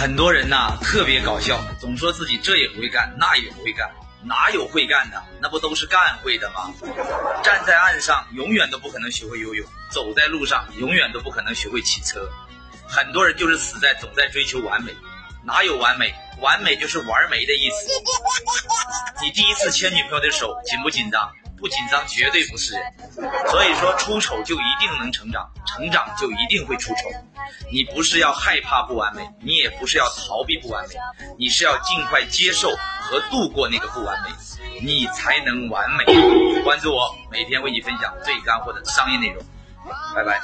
很多人呐特别搞笑，总说自己这也不会干，那也不会干，哪有会干的？那不都是干会的吗？站在岸上永远都不可能学会游泳，走在路上永远都不可能学会骑车。很多人就是死在总在追求完美，哪有完美？完美就是玩没的意思。第一次牵女朋友的手紧不紧张？不紧张绝对不是人。所以说出丑就一定能成长，成长就一定会出丑。你不是要害怕不完美，你也不是要逃避不完美，你是要尽快接受和度过那个不完美，你才能完美。关注我，每天为你分享最干货的商业内容。拜拜。